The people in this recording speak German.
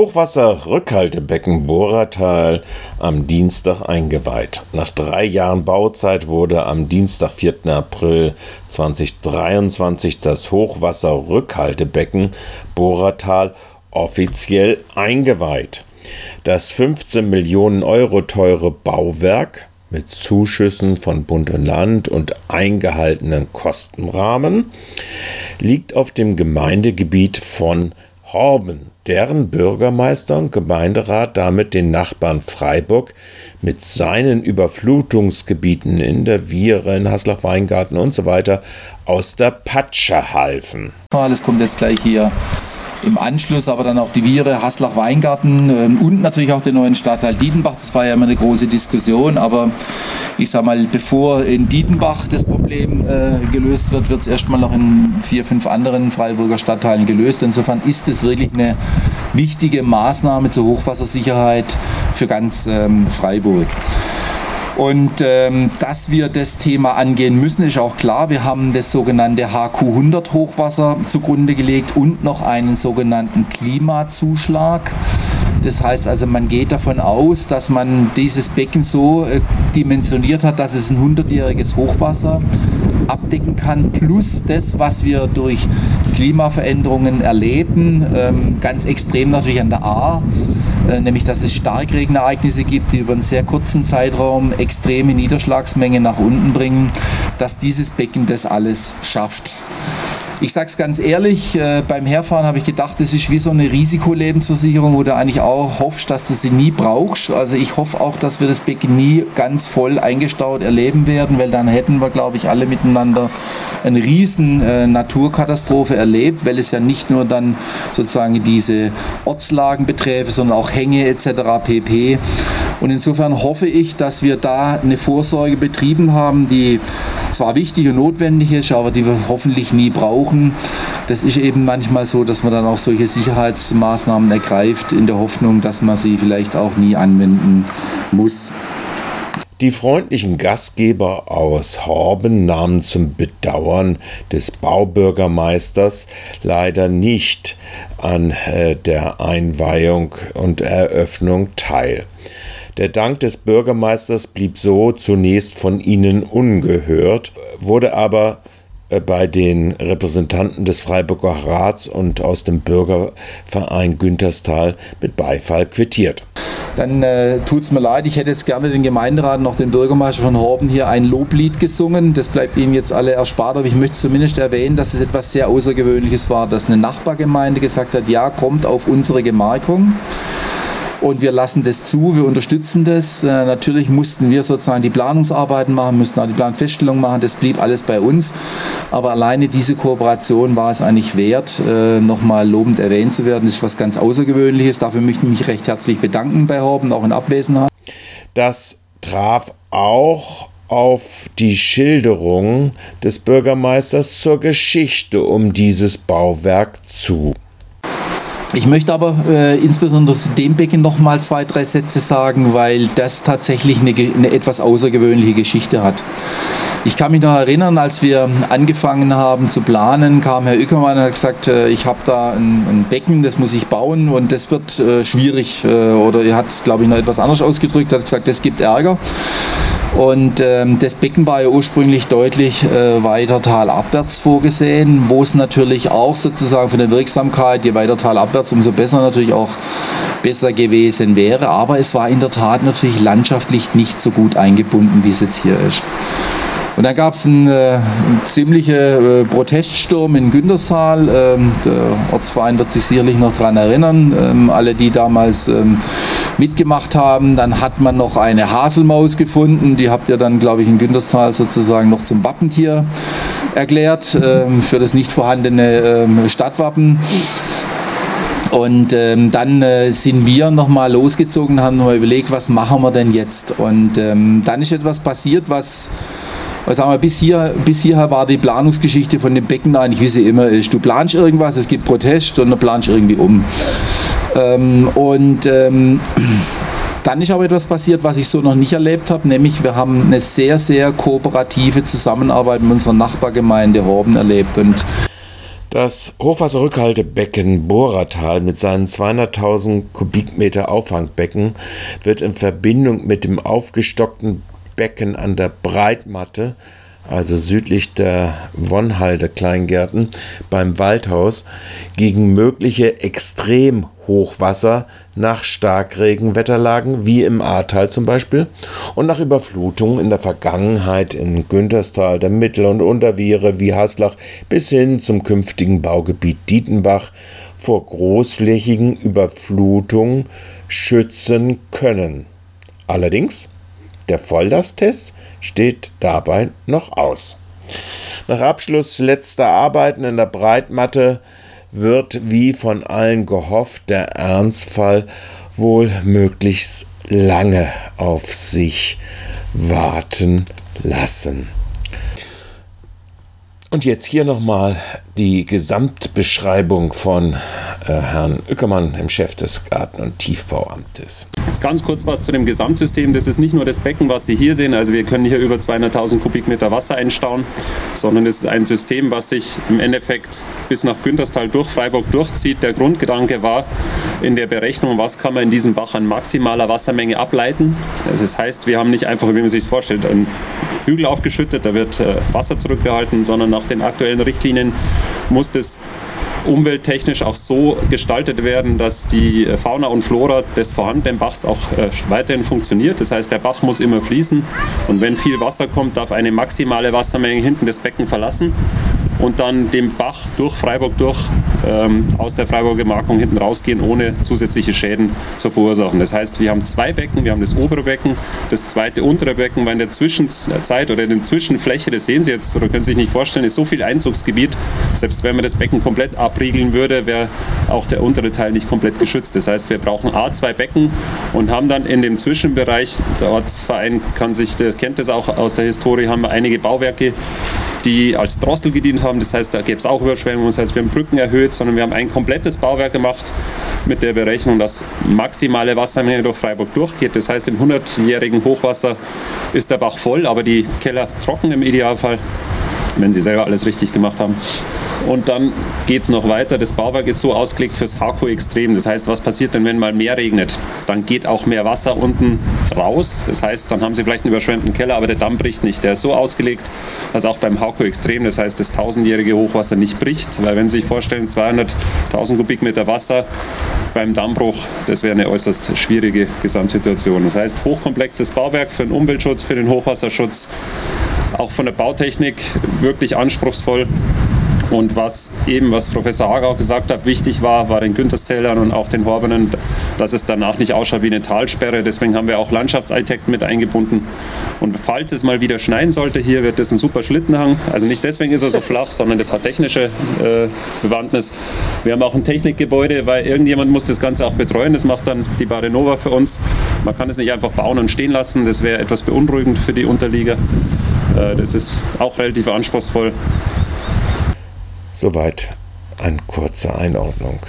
Hochwasserrückhaltebecken Bohrertal am Dienstag eingeweiht. Nach drei Jahren Bauzeit wurde am Dienstag, 4. April 2023 das Hochwasserrückhaltebecken Bohrertal offiziell eingeweiht. Das 15 Millionen Euro teure Bauwerk mit Zuschüssen von Bund und Land und eingehaltenen Kostenrahmen liegt auf dem Gemeindegebiet von Horben, deren Bürgermeister und Gemeinderat damit den Nachbarn Freiburg mit seinen Überflutungsgebieten in der Viere, in Haslach-Weingarten und so weiter aus der Patsche halfen. Alles kommt jetzt gleich hier im Anschluss aber dann auch die Viere, Haslach Weingarten ähm, und natürlich auch den neuen Stadtteil Dietenbach. Das war ja immer eine große Diskussion, aber ich sag mal, bevor in Dietenbach das Problem äh, gelöst wird, wird es erstmal noch in vier, fünf anderen Freiburger Stadtteilen gelöst. Insofern ist es wirklich eine wichtige Maßnahme zur Hochwassersicherheit für ganz ähm, Freiburg. Und ähm, dass wir das Thema angehen müssen, ist auch klar. Wir haben das sogenannte HQ100 Hochwasser zugrunde gelegt und noch einen sogenannten Klimazuschlag. Das heißt also, man geht davon aus, dass man dieses Becken so äh, dimensioniert hat, dass es ein 100-jähriges Hochwasser abdecken kann, plus das, was wir durch Klimaveränderungen erleben, ähm, ganz extrem natürlich an der A, äh, nämlich dass es Starkregenereignisse gibt, die über einen sehr kurzen Zeitraum extreme Niederschlagsmengen nach unten bringen, dass dieses Becken das alles schafft. Ich sage es ganz ehrlich, äh, beim Herfahren habe ich gedacht, das ist wie so eine Risikolebensversicherung, wo du eigentlich auch hoffst, dass du sie nie brauchst. Also ich hoffe auch, dass wir das Becken nie ganz voll eingestaut erleben werden, weil dann hätten wir, glaube ich, alle miteinander eine riesen äh, Naturkatastrophe erlebt, weil es ja nicht nur dann sozusagen diese Ortslagen beträfe, sondern auch Hänge etc. pp. Und insofern hoffe ich, dass wir da eine Vorsorge betrieben haben, die zwar wichtig und notwendig ist, aber die wir hoffentlich nie brauchen. Das ist eben manchmal so, dass man dann auch solche Sicherheitsmaßnahmen ergreift, in der Hoffnung, dass man sie vielleicht auch nie anwenden muss. Die freundlichen Gastgeber aus Horben nahmen zum Bedauern des Baubürgermeisters leider nicht an äh, der Einweihung und Eröffnung teil. Der Dank des Bürgermeisters blieb so zunächst von ihnen ungehört, wurde aber äh, bei den Repräsentanten des Freiburger Rats und aus dem Bürgerverein Günterstal mit Beifall quittiert. Dann äh, tut es mir leid, ich hätte jetzt gerne den Gemeinderat noch den Bürgermeister von Horben hier ein Loblied gesungen. Das bleibt Ihnen jetzt alle erspart, aber ich möchte zumindest erwähnen, dass es etwas sehr Außergewöhnliches war, dass eine Nachbargemeinde gesagt hat, ja, kommt auf unsere Gemarkung. Und wir lassen das zu, wir unterstützen das. Äh, natürlich mussten wir sozusagen die Planungsarbeiten machen, mussten auch die Planfeststellung machen, das blieb alles bei uns. Aber alleine diese Kooperation war es eigentlich wert, äh, nochmal lobend erwähnt zu werden. Das ist was ganz Außergewöhnliches. Dafür möchte ich mich recht herzlich bedanken bei Horben, auch in Abwesenheit. Das traf auch auf die Schilderung des Bürgermeisters zur Geschichte um dieses Bauwerk zu. Ich möchte aber äh, insbesondere zu dem Becken noch mal zwei, drei Sätze sagen, weil das tatsächlich eine, eine etwas außergewöhnliche Geschichte hat. Ich kann mich noch erinnern, als wir angefangen haben zu planen, kam Herr Ückermann und hat gesagt, äh, ich habe da ein, ein, Becken, das muss ich bauen und das wird äh, schwierig. Äh, oder er hat es, glaube ich, noch etwas anders ausgedrückt, hat gesagt, das gibt Ärger. Und ähm, das Becken war ja ursprünglich deutlich äh, weiter talabwärts vorgesehen, wo es natürlich auch sozusagen von der Wirksamkeit, je weiter talabwärts, umso besser natürlich auch besser gewesen wäre. Aber es war in der Tat natürlich landschaftlich nicht so gut eingebunden, wie es jetzt hier ist. Und dann gab es einen, äh, einen ziemlichen äh, Proteststurm in Günterstal. Ähm, der Ortsverein wird sich sicherlich noch daran erinnern. Ähm, alle, die damals ähm, mitgemacht haben. Dann hat man noch eine Haselmaus gefunden. Die habt ihr dann, glaube ich, in Günterstal sozusagen noch zum Wappentier erklärt ähm, für das nicht vorhandene ähm, Stadtwappen. Und ähm, dann äh, sind wir nochmal losgezogen, haben nochmal überlegt, was machen wir denn jetzt? Und ähm, dann ist etwas passiert, was weil sagen wir, bis, hier, bis hierher war die Planungsgeschichte von dem Becken eigentlich, wie sie immer ist. Du planst irgendwas, es gibt Protest und dann planst irgendwie um. Ähm, und ähm, dann ist aber etwas passiert, was ich so noch nicht erlebt habe, nämlich wir haben eine sehr, sehr kooperative Zusammenarbeit mit unserer Nachbargemeinde Horben erlebt. Und Das Hochwasserrückhaltebecken Bohratal mit seinen 200.000 Kubikmeter Auffangbecken wird in Verbindung mit dem aufgestockten Becken an der Breitmatte also südlich der Wonhalde Kleingärten beim Waldhaus, gegen mögliche Extremhochwasser nach Starkregenwetterlagen wie im Ahrtal zum Beispiel und nach Überflutungen in der Vergangenheit in Günterstal, der Mittel- und Unterviere wie Haslach bis hin zum künftigen Baugebiet Dietenbach vor großflächigen Überflutungen schützen können. Allerdings der Volllasttest steht dabei noch aus. Nach Abschluss letzter Arbeiten in der Breitmatte wird, wie von allen gehofft, der Ernstfall wohl möglichst lange auf sich warten lassen. Und jetzt hier nochmal die Gesamtbeschreibung von Herrn Ückermann, dem Chef des Garten- und Tiefbauamtes. Jetzt ganz kurz was zu dem Gesamtsystem. Das ist nicht nur das Becken, was Sie hier sehen. Also wir können hier über 200.000 Kubikmeter Wasser einstauen, sondern es ist ein System, was sich im Endeffekt bis nach Günterstal durch Freiburg durchzieht. Der Grundgedanke war in der Berechnung, was kann man in diesem Bach an maximaler Wassermenge ableiten. Also das heißt, wir haben nicht einfach, wie man sich vorstellt, einen Hügel aufgeschüttet, da wird äh, Wasser zurückgehalten, sondern nach den aktuellen Richtlinien muss das umwelttechnisch auch so gestaltet werden, dass die Fauna und Flora des vorhandenen Bachs auch äh, weiterhin funktioniert. Das heißt, der Bach muss immer fließen und wenn viel Wasser kommt, darf eine maximale Wassermenge hinten das Becken verlassen und dann dem Bach durch Freiburg durch ähm, aus der Freiburger Gemarkung hinten rausgehen, ohne zusätzliche Schäden zu verursachen. Das heißt, wir haben zwei Becken, wir haben das obere Becken, das zweite untere Becken, weil in der Zwischenzeit oder in der Zwischenfläche, das sehen Sie jetzt oder können Sie sich nicht vorstellen, ist so viel Einzugsgebiet, selbst wenn man das Becken komplett abriegeln würde, wäre auch der untere Teil nicht komplett geschützt. Das heißt, wir brauchen A zwei Becken und haben dann in dem Zwischenbereich, der Ortsverein kann sich, der kennt das auch aus der Historie, haben wir einige Bauwerke, die als Drossel gedient haben. Das heißt, da gäbe es auch Überschwemmungen. Das heißt, wir haben Brücken erhöht, sondern wir haben ein komplettes Bauwerk gemacht mit der Berechnung, dass maximale Wassermenge durch Freiburg durchgeht. Das heißt, im 100-jährigen Hochwasser ist der Bach voll, aber die Keller trocken im Idealfall, wenn sie selber alles richtig gemacht haben. Und dann geht es noch weiter. Das Bauwerk ist so ausgelegt fürs Hako-Extrem. Das heißt, was passiert denn, wenn mal mehr regnet? Dann geht auch mehr Wasser unten raus. Das heißt, dann haben Sie vielleicht einen überschwemmten Keller, aber der Damm bricht nicht. Der ist so ausgelegt, dass auch beim Hako-Extrem, das heißt, das tausendjährige Hochwasser nicht bricht. Weil wenn Sie sich vorstellen, 200.000 Kubikmeter Wasser beim Dammbruch, das wäre eine äußerst schwierige Gesamtsituation. Das heißt, hochkomplexes Bauwerk für den Umweltschutz, für den Hochwasserschutz, auch von der Bautechnik wirklich anspruchsvoll. Und was eben, was Professor Hager auch gesagt hat, wichtig war, war den Günterstälern und auch den Horbenen, dass es danach nicht ausschaut wie eine Talsperre. Deswegen haben wir auch Landschaftsarchitekten mit eingebunden. Und falls es mal wieder schneien sollte, hier wird das ein super Schlittenhang. Also nicht deswegen ist er so flach, sondern das hat technische äh, Bewandtnis. Wir haben auch ein Technikgebäude, weil irgendjemand muss das Ganze auch betreuen. Das macht dann die Barenova für uns. Man kann es nicht einfach bauen und stehen lassen. Das wäre etwas beunruhigend für die Unterlieger. Äh, das ist auch relativ anspruchsvoll. Soweit eine kurze Einordnung.